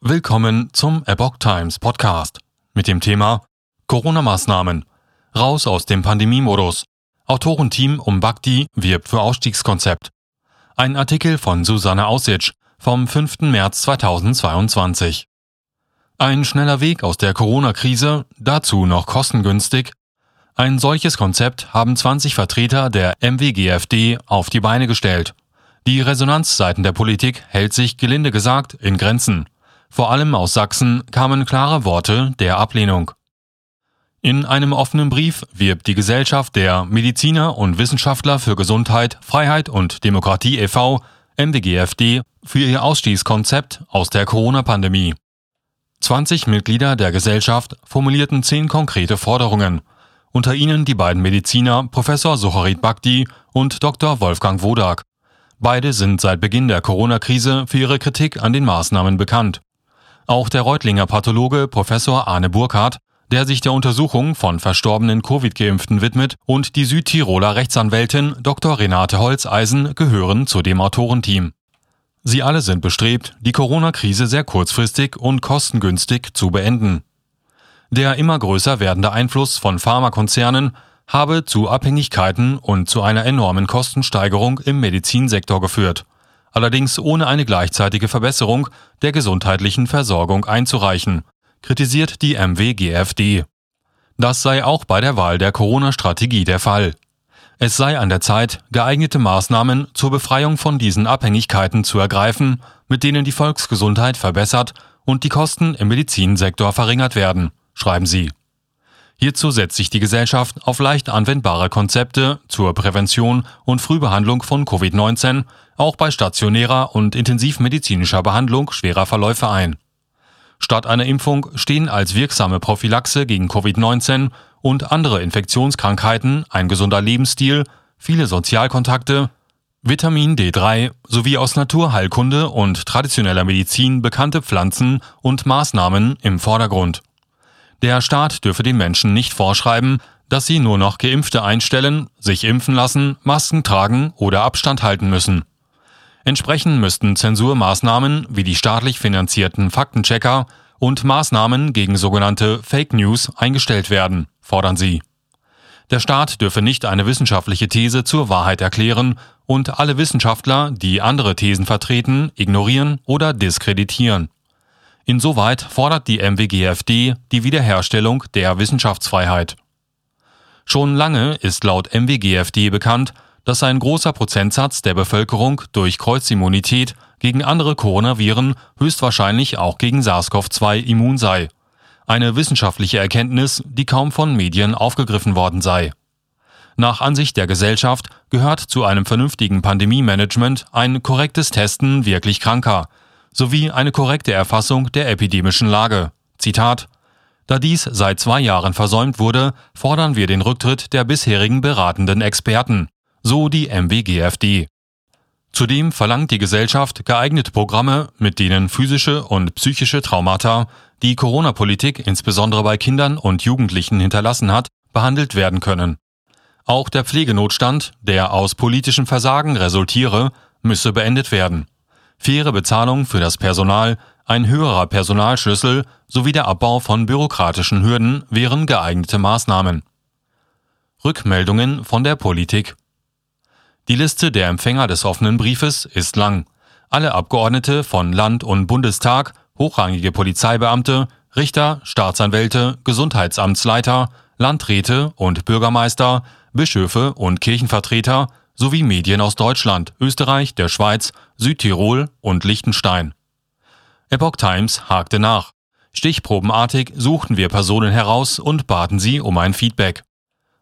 Willkommen zum Epoch Times Podcast mit dem Thema Corona-Maßnahmen. Raus aus dem Pandemiemodus. Autorenteam um Bhakti wirbt für Ausstiegskonzept. Ein Artikel von Susanne Aussitsch vom 5. März 2022. Ein schneller Weg aus der Corona-Krise, dazu noch kostengünstig. Ein solches Konzept haben 20 Vertreter der MWGFD auf die Beine gestellt. Die Resonanz seiten der Politik hält sich gelinde gesagt in Grenzen. Vor allem aus Sachsen kamen klare Worte der Ablehnung. In einem offenen Brief wirbt die Gesellschaft der Mediziner und Wissenschaftler für Gesundheit, Freiheit und Demokratie e.V. MWGFD für ihr Ausstiegskonzept aus der Corona-Pandemie. 20 Mitglieder der Gesellschaft formulierten zehn konkrete Forderungen, unter ihnen die beiden Mediziner Professor Sucharit Bhakti und Dr. Wolfgang Wodak. Beide sind seit Beginn der Corona-Krise für ihre Kritik an den Maßnahmen bekannt. Auch der Reutlinger Pathologe Professor Arne Burkhardt, der sich der Untersuchung von verstorbenen Covid-Geimpften widmet, und die Südtiroler Rechtsanwältin Dr. Renate Holzeisen gehören zu dem Autorenteam. Sie alle sind bestrebt, die Corona-Krise sehr kurzfristig und kostengünstig zu beenden. Der immer größer werdende Einfluss von Pharmakonzernen habe zu Abhängigkeiten und zu einer enormen Kostensteigerung im Medizinsektor geführt allerdings ohne eine gleichzeitige Verbesserung der gesundheitlichen Versorgung einzureichen, kritisiert die MWGFD. Das sei auch bei der Wahl der Corona-Strategie der Fall. Es sei an der Zeit, geeignete Maßnahmen zur Befreiung von diesen Abhängigkeiten zu ergreifen, mit denen die Volksgesundheit verbessert und die Kosten im Medizinsektor verringert werden, schreiben sie. Hierzu setzt sich die Gesellschaft auf leicht anwendbare Konzepte zur Prävention und Frühbehandlung von Covid-19, auch bei stationärer und intensivmedizinischer Behandlung schwerer Verläufe ein. Statt einer Impfung stehen als wirksame Prophylaxe gegen Covid-19 und andere Infektionskrankheiten ein gesunder Lebensstil, viele Sozialkontakte, Vitamin D3 sowie aus Naturheilkunde und traditioneller Medizin bekannte Pflanzen und Maßnahmen im Vordergrund. Der Staat dürfe den Menschen nicht vorschreiben, dass sie nur noch Geimpfte einstellen, sich impfen lassen, Masken tragen oder Abstand halten müssen. Entsprechend müssten Zensurmaßnahmen wie die staatlich finanzierten Faktenchecker und Maßnahmen gegen sogenannte Fake News eingestellt werden, fordern sie. Der Staat dürfe nicht eine wissenschaftliche These zur Wahrheit erklären und alle Wissenschaftler, die andere Thesen vertreten, ignorieren oder diskreditieren. Insoweit fordert die MWGFD die Wiederherstellung der Wissenschaftsfreiheit. Schon lange ist laut MWGFD bekannt, dass ein großer Prozentsatz der Bevölkerung durch Kreuzimmunität gegen andere Coronaviren höchstwahrscheinlich auch gegen SARS-CoV-2 immun sei. Eine wissenschaftliche Erkenntnis, die kaum von Medien aufgegriffen worden sei. Nach Ansicht der Gesellschaft gehört zu einem vernünftigen Pandemie-Management ein korrektes Testen wirklich Kranker, sowie eine korrekte Erfassung der epidemischen Lage. Zitat Da dies seit zwei Jahren versäumt wurde, fordern wir den Rücktritt der bisherigen beratenden Experten, so die MWGFD. Zudem verlangt die Gesellschaft geeignete Programme, mit denen physische und psychische Traumata, die Corona-Politik insbesondere bei Kindern und Jugendlichen hinterlassen hat, behandelt werden können. Auch der Pflegenotstand, der aus politischem Versagen resultiere, müsse beendet werden faire Bezahlung für das Personal, ein höherer Personalschlüssel sowie der Abbau von bürokratischen Hürden wären geeignete Maßnahmen. Rückmeldungen von der Politik Die Liste der Empfänger des offenen Briefes ist lang. Alle Abgeordnete von Land- und Bundestag, hochrangige Polizeibeamte, Richter, Staatsanwälte, Gesundheitsamtsleiter, Landräte und Bürgermeister, Bischöfe und Kirchenvertreter sowie Medien aus Deutschland, Österreich, der Schweiz, Südtirol und Liechtenstein. Epoch Times hakte nach. Stichprobenartig suchten wir Personen heraus und baten sie um ein Feedback.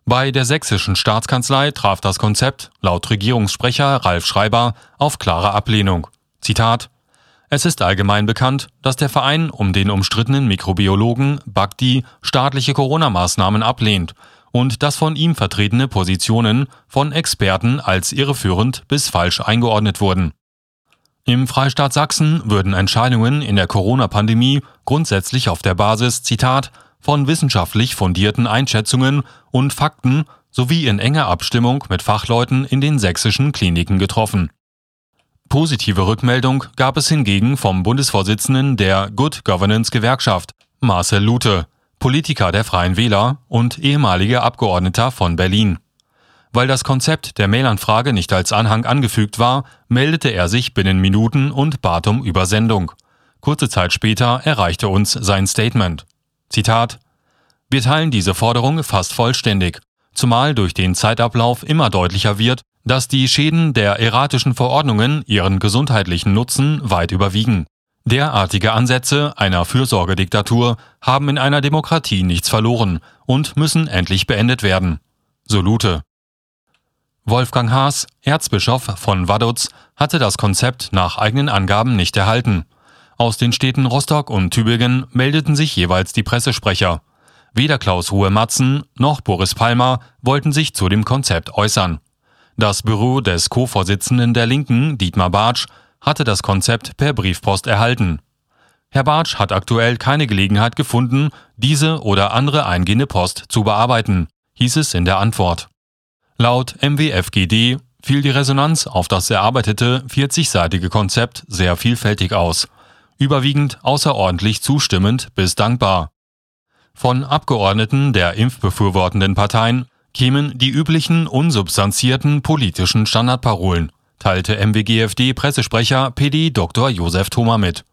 Bei der sächsischen Staatskanzlei traf das Konzept, laut Regierungssprecher Ralf Schreiber, auf klare Ablehnung. Zitat Es ist allgemein bekannt, dass der Verein um den umstrittenen Mikrobiologen Bhakti staatliche Corona-Maßnahmen ablehnt und dass von ihm vertretene Positionen von Experten als irreführend bis falsch eingeordnet wurden. Im Freistaat Sachsen würden Entscheidungen in der Corona-Pandemie grundsätzlich auf der Basis, Zitat, von wissenschaftlich fundierten Einschätzungen und Fakten sowie in enger Abstimmung mit Fachleuten in den sächsischen Kliniken getroffen. Positive Rückmeldung gab es hingegen vom Bundesvorsitzenden der Good Governance Gewerkschaft, Marcel Lute, Politiker der Freien Wähler und ehemaliger Abgeordneter von Berlin. Weil das Konzept der Mailanfrage nicht als Anhang angefügt war, meldete er sich binnen Minuten und bat um Übersendung. Kurze Zeit später erreichte uns sein Statement. Zitat Wir teilen diese Forderung fast vollständig, zumal durch den Zeitablauf immer deutlicher wird, dass die Schäden der erratischen Verordnungen ihren gesundheitlichen Nutzen weit überwiegen. Derartige Ansätze einer Fürsorgediktatur haben in einer Demokratie nichts verloren und müssen endlich beendet werden. So Lute. Wolfgang Haas, Erzbischof von Vaduz, hatte das Konzept nach eigenen Angaben nicht erhalten. Aus den Städten Rostock und Tübingen meldeten sich jeweils die Pressesprecher. Weder Klaus Ruhe-Matzen noch Boris Palmer wollten sich zu dem Konzept äußern. Das Büro des Co-Vorsitzenden der Linken, Dietmar Bartsch, hatte das Konzept per Briefpost erhalten. Herr Bartsch hat aktuell keine Gelegenheit gefunden, diese oder andere eingehende Post zu bearbeiten, hieß es in der Antwort. Laut MWFGD fiel die Resonanz auf das erarbeitete 40-seitige Konzept sehr vielfältig aus, überwiegend außerordentlich zustimmend bis dankbar. Von Abgeordneten der impfbefürwortenden Parteien kämen die üblichen unsubstanzierten politischen Standardparolen, teilte MWGFD-Pressesprecher PD Dr. Josef Thoma mit.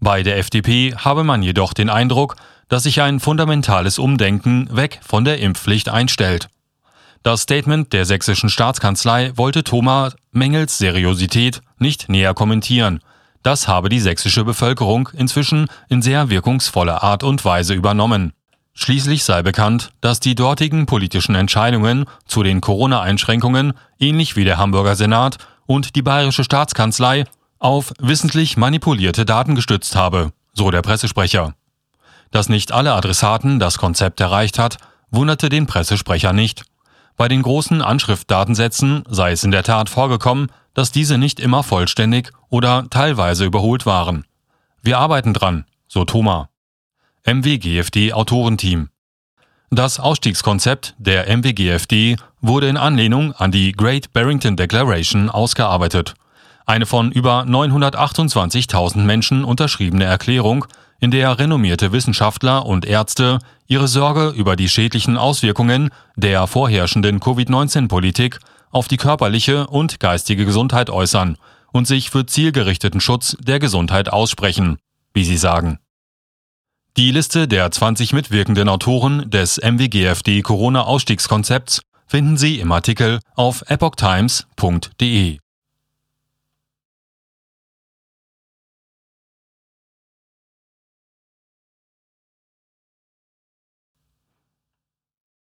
Bei der FDP habe man jedoch den Eindruck, dass sich ein fundamentales Umdenken weg von der Impfpflicht einstellt. Das Statement der sächsischen Staatskanzlei wollte Thoma Mengels Seriosität nicht näher kommentieren. Das habe die sächsische Bevölkerung inzwischen in sehr wirkungsvoller Art und Weise übernommen. Schließlich sei bekannt, dass die dortigen politischen Entscheidungen zu den Corona-Einschränkungen, ähnlich wie der Hamburger Senat und die bayerische Staatskanzlei, auf wissentlich manipulierte Daten gestützt habe, so der Pressesprecher. Dass nicht alle Adressaten das Konzept erreicht hat, wunderte den Pressesprecher nicht. Bei den großen Anschriftdatensätzen sei es in der Tat vorgekommen, dass diese nicht immer vollständig oder teilweise überholt waren. Wir arbeiten dran, so Thomas. MWGFD Autorenteam. Das Ausstiegskonzept der MWGFD wurde in Anlehnung an die Great Barrington Declaration ausgearbeitet. Eine von über 928.000 Menschen unterschriebene Erklärung, in der renommierte Wissenschaftler und Ärzte ihre Sorge über die schädlichen Auswirkungen der vorherrschenden Covid-19-Politik auf die körperliche und geistige Gesundheit äußern und sich für zielgerichteten Schutz der Gesundheit aussprechen, wie sie sagen. Die Liste der 20 mitwirkenden Autoren des MWGFD Corona-Ausstiegskonzepts finden Sie im Artikel auf epochtimes.de.